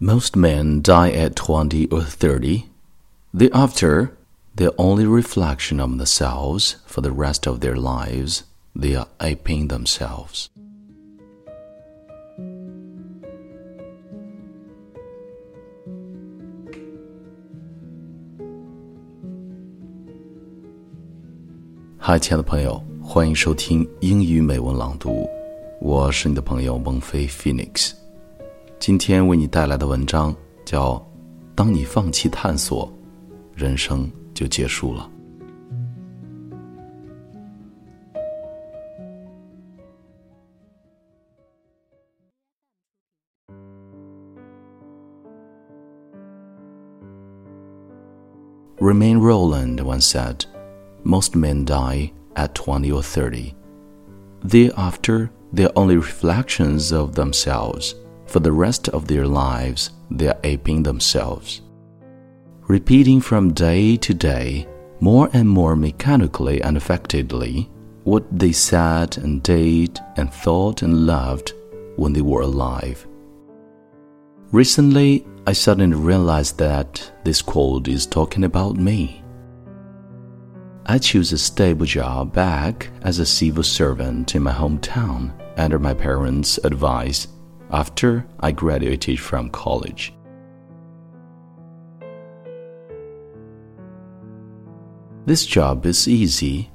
Most men die at 20 or 30. Thereafter, they're only reflection of themselves for the rest of their lives. They are aping themselves. Hi，亲爱的朋友，欢迎收听英语美文朗读，我是你的朋友孟飞 Phoenix。今天为你带来的文章叫《当你放弃探索，人生就结束了》。Remain Roland once said, Most men die at 20 or 30. Thereafter, they are only reflections of themselves for the rest of their lives, they are aping themselves. Repeating from day to day, more and more mechanically and affectedly, what they said and did and thought and loved when they were alive. Recently, I suddenly realized that this quote is talking about me. I chose a stable job back as a civil servant in my hometown under my parents' advice after I graduated from college. This job is easy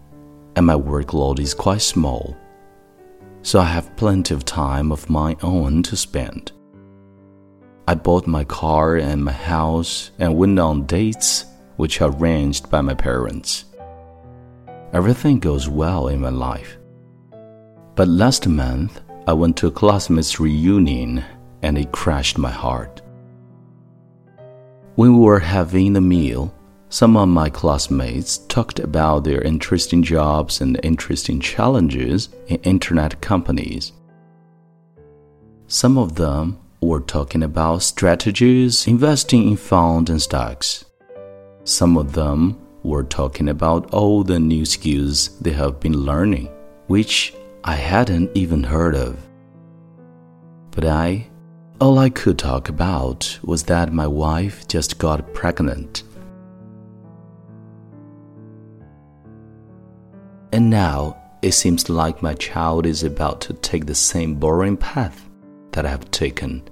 and my workload is quite small, so I have plenty of time of my own to spend. I bought my car and my house and went on dates which are arranged by my parents. Everything goes well in my life. But last month, I went to a classmates reunion and it crashed my heart. When we were having the meal, some of my classmates talked about their interesting jobs and interesting challenges in internet companies. Some of them were talking about strategies investing in funds and stocks. Some of them were talking about all the new skills they have been learning, which I hadn't even heard of. But I, all I could talk about was that my wife just got pregnant. And now it seems like my child is about to take the same boring path that I have taken.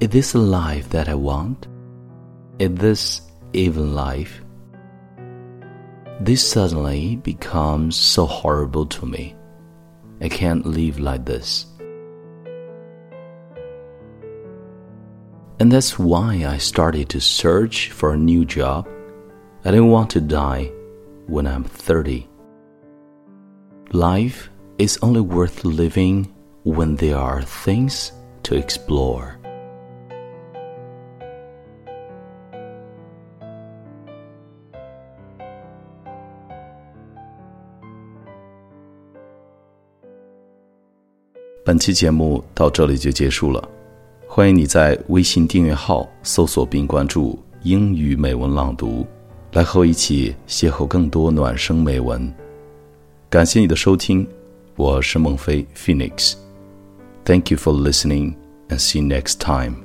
Is this a life that I want? Is this even life? This suddenly becomes so horrible to me. I can't live like this. And that's why I started to search for a new job. I didn't want to die when I'm 30. Life is only worth living when there are things to explore. 本期节目到这里就结束了，欢迎你在微信订阅号搜索并关注“英语美文朗读”，来和我一起邂逅更多暖声美文。感谢你的收听，我是孟非 Phoenix。Thank you for listening and see you next time.